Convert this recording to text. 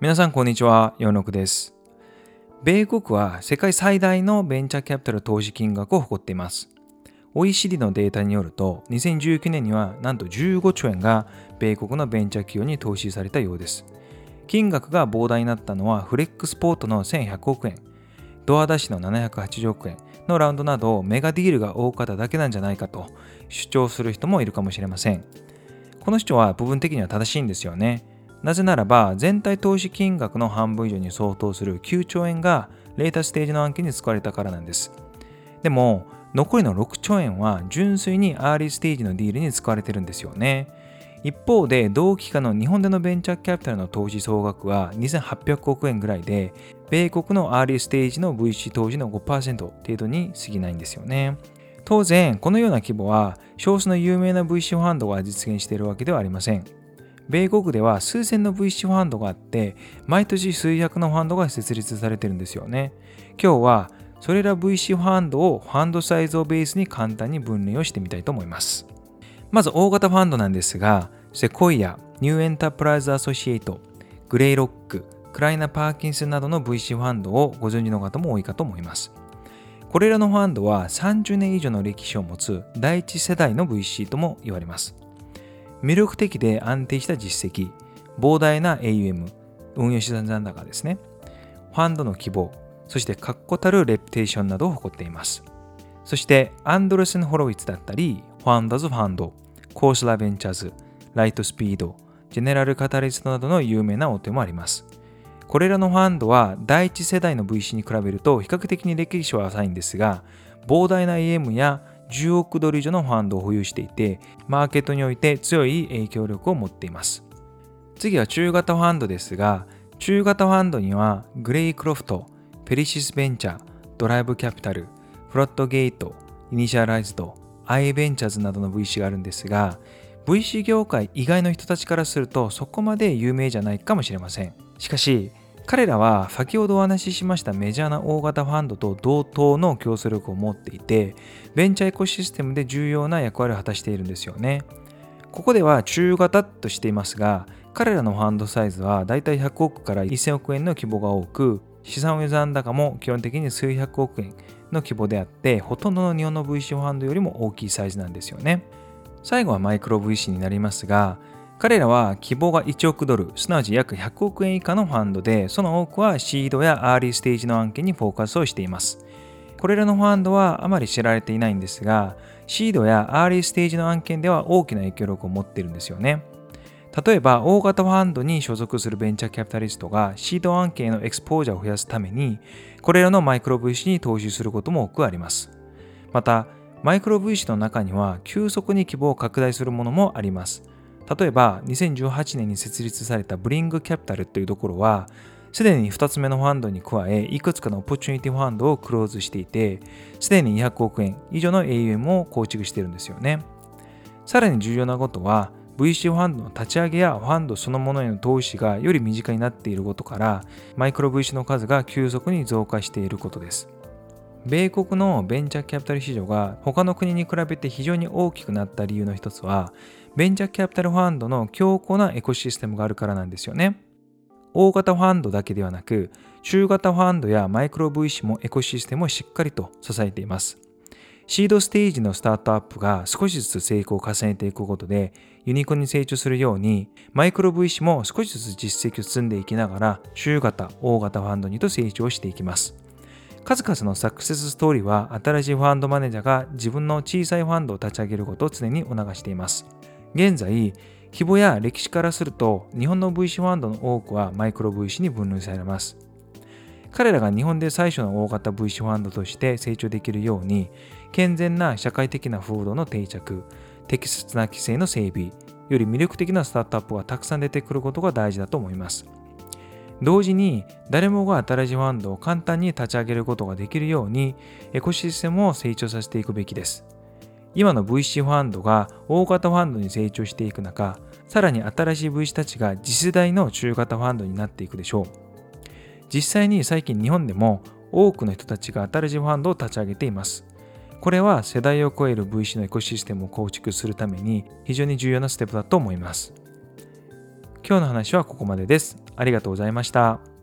皆さんこんにちは、ヨノクです。米国は世界最大のベンチャーキャピタル投資金額を誇っています。OECD のデータによると、2019年にはなんと15兆円が米国のベンチャー企業に投資されたようです。金額が膨大になったのはフレックスポートの1100億円、ドアダッシの780億円のラウンドなどメガディールが多かっただけなんじゃないかと主張する人もいるかもしれません。この主張は部分的には正しいんですよね。なぜならば、全体投資金額の半分以上に相当する9兆円がレータステージの案件に使われたからなんです。でも、残りの6兆円は純粋にアーリーステージのディールに使われてるんですよね。一方で、同期間の日本でのベンチャーキャピタルの投資総額は2800億円ぐらいで、米国のアーリーステージの VC 投資の5%程度に過ぎないんですよね。当然、このような規模は少数の有名な VC ファンドが実現しているわけではありません。米国では数千の VC ファンドがあって、毎年数百のファンドが設立されてるんですよね。今日はそれら VC ファンドをファンドサイズをベースに簡単に分類をしてみたいと思います。まず大型ファンドなんですが、セコイア、ニューエンタープライズアソシエイト、グレイロック、クライナ・パーキンスなどの VC ファンドをご存知の方も多いかと思います。これらのファンドは30年以上の歴史を持つ第一世代の VC とも言われます。魅力的で安定した実績、膨大な AUM、運用資産残高ですね。ファンドの規模、そして確固たるレプテーションなどを誇っています。そして、アンドレスン・ホロウィッツだったり、ファンダズ・ファンド、コースラ・ベンチャーズ、ライト・スピード、ジェネラル・カタリストなどの有名な大手もあります。これらのファンドは第一世代の VC に比べると比較的に歴史は浅いんですが、膨大な AM や10億ドル以上のファンドを保有していて、マーケットにおいて強い影響力を持っています。次は中型ファンドですが、中型ファンドには Greycroft、Felicis Ventures、Drive Capital、Floodgate、Initialized、IA Ventures などの VC があるんですが、VC 業界以外の人たちからするとそこまで有名じゃないかもしれません。しかし、彼らは先ほどお話ししましたメジャーな大型ファンドと同等の競争力を持っていて、ベンチャーエコシステムで重要な役割を果たしているんですよね。ここでは中型としていますが、彼らのファンドサイズはだいたい100億から1000億円の規模が多く、資産運残高も基本的に数百億円の規模であって、ほとんどの日本の VC ファンドよりも大きいサイズなんですよね。最後はマイクロ VC になりますが、彼らは希望が1億ドル、すなわち約100億円以下のファンドで、その多くはシードやアーリーステージの案件にフォーカスをしています。これらのファンドはあまり知られていないんですが、シードやアーリーステージの案件では大きな影響力を持っているんですよね。例えば、大型ファンドに所属するベンチャーキャピタリストがシード案件へのエクスポージャーを増やすために、これらのマイクロ VC に投資することも多くあります。また、マイクロ VC の中には急速に規模を拡大するものもあります。例えば2018年に設立された Bling Capital というところはすでに2つ目のファンドに加えいくつかのオポチュニティファンドをクローズしていてすでに200億円以上の AUM を構築しているんですよね。さらに重要なことは VC ファンドの立ち上げやファンドそのものへの投資がより身近になっていることからマイクロ VC の数が急速に増加していることです。米国のベンチャーキャピタル市場が他の国に比べて非常に大きくなった理由の一つはベンチャーキャピタルファンドの強固なエコシステムがあるからなんですよね。大型ファンドだけではなく、中型ファンドやマイクロ VC もエコシステムをしっかりと支えています。シードステージのスタートアップが少しずつ成功を重ねていくことで、ユニコーンに成長するように、マイクロ VC も少しずつ実績を積んでいきながら、中型、大型ファンドにと成長していきます。数々のサクセスストーリーは、新しいファンドマネージャーが自分の小さいファンドを立ち上げることを常に促しています。現在、規模や歴史からすると日本の VC ファンドの多くはマイクロ VC に分類されます。彼らが日本で最初の大型 VC ファンドとして成長できるように健全な社会的な風土の定着、適切な規制の整備、より魅力的なスタートアップがたくさん出てくることが大事だと思います。同時に誰もが新しいファンドを簡単に立ち上げることができるようにエコシステムを成長させていくべきです。今の VC ファンドが大型ファンドに成長していく中、さらに新しい VC たちが次世代の中型ファンドになっていくでしょう。実際に最近日本でも多くの人たちが新しいファンドを立ち上げています。これは世代を超える VC のエコシステムを構築するために非常に重要なステップだと思います。今日の話はここまでです。ありがとうございました。